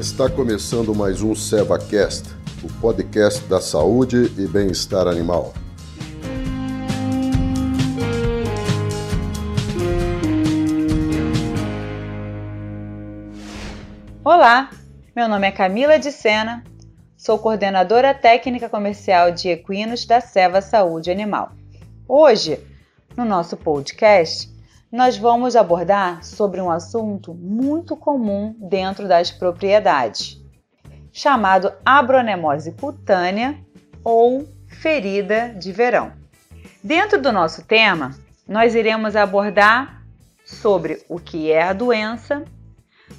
Está começando mais um SevaCast, o podcast da saúde e bem-estar animal. Olá, meu nome é Camila de Sena, sou coordenadora técnica comercial de equinos da Seva Saúde Animal. Hoje, no nosso podcast, nós vamos abordar sobre um assunto muito comum dentro das propriedades, chamado abronemose cutânea ou ferida de verão. Dentro do nosso tema, nós iremos abordar sobre o que é a doença,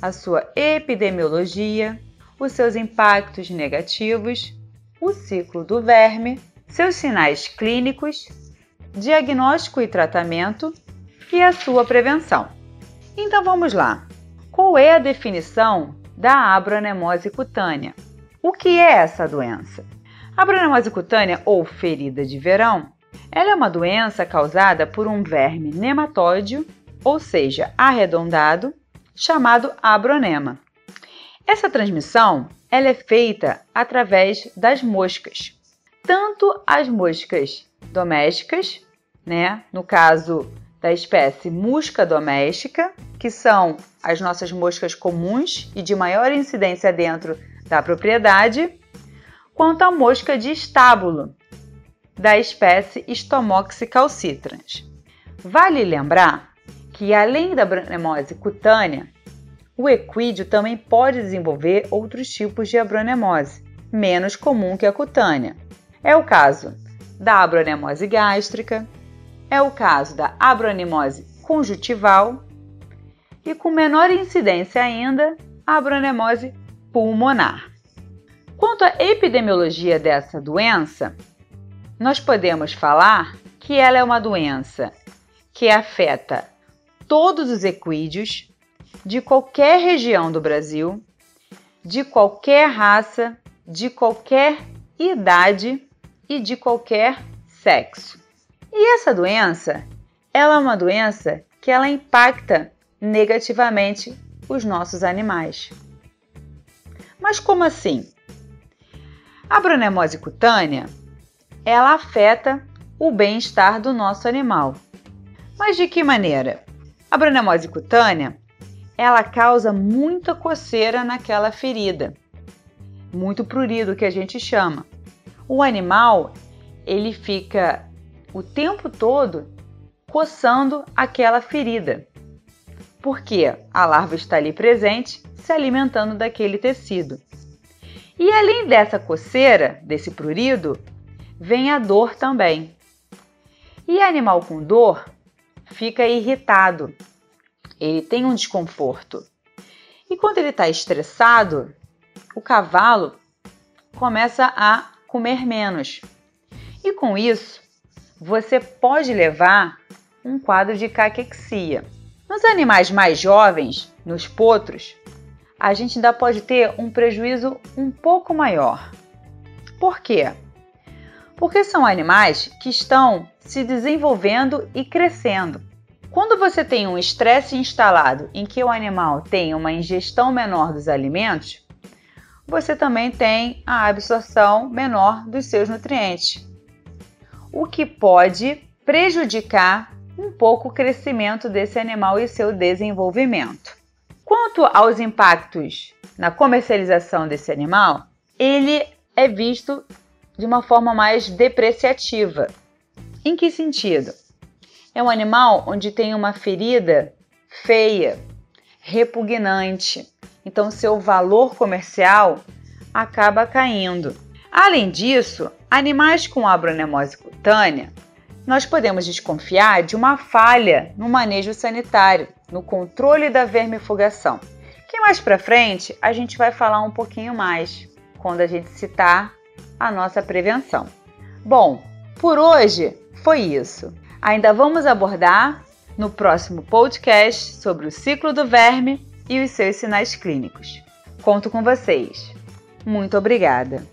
a sua epidemiologia, os seus impactos negativos, o ciclo do verme, seus sinais clínicos, diagnóstico e tratamento e a sua prevenção. Então vamos lá. Qual é a definição da abronemose cutânea? O que é essa doença? A cutânea ou ferida de verão, ela é uma doença causada por um verme nematóide, ou seja, arredondado, chamado abronema. Essa transmissão ela é feita através das moscas, tanto as moscas domésticas, né, no caso da espécie musca doméstica, que são as nossas moscas comuns e de maior incidência dentro da propriedade, quanto a mosca de estábulo, da espécie Stomox calcitrans. Vale lembrar que, além da abronemose cutânea, o equídeo também pode desenvolver outros tipos de abronemose, menos comum que a cutânea. É o caso da abronemose gástrica, é o caso da abronemose conjuntival e com menor incidência ainda, a abronemose pulmonar. Quanto à epidemiologia dessa doença, nós podemos falar que ela é uma doença que afeta todos os equídeos de qualquer região do Brasil, de qualquer raça, de qualquer idade e de qualquer sexo. E essa doença, ela é uma doença que ela impacta negativamente os nossos animais. Mas como assim? A bronemose cutânea, ela afeta o bem-estar do nosso animal. Mas de que maneira? A bronemose cutânea, ela causa muita coceira naquela ferida, muito prurido que a gente chama. O animal, ele fica o tempo todo coçando aquela ferida. Porque a larva está ali presente, se alimentando daquele tecido. E além dessa coceira, desse prurido, vem a dor também. E animal com dor fica irritado, ele tem um desconforto. E quando ele está estressado, o cavalo começa a comer menos. E com isso, você pode levar um quadro de caquexia. Nos animais mais jovens, nos potros, a gente ainda pode ter um prejuízo um pouco maior. Por quê? Porque são animais que estão se desenvolvendo e crescendo. Quando você tem um estresse instalado em que o animal tem uma ingestão menor dos alimentos, você também tem a absorção menor dos seus nutrientes o que pode prejudicar um pouco o crescimento desse animal e seu desenvolvimento. Quanto aos impactos na comercialização desse animal, ele é visto de uma forma mais depreciativa. Em que sentido? É um animal onde tem uma ferida feia, repugnante, então seu valor comercial acaba caindo. Além disso, Animais com abronemose cutânea, nós podemos desconfiar de uma falha no manejo sanitário, no controle da vermifugação. Que mais para frente a gente vai falar um pouquinho mais quando a gente citar a nossa prevenção. Bom, por hoje foi isso. Ainda vamos abordar no próximo podcast sobre o ciclo do verme e os seus sinais clínicos. Conto com vocês. Muito obrigada!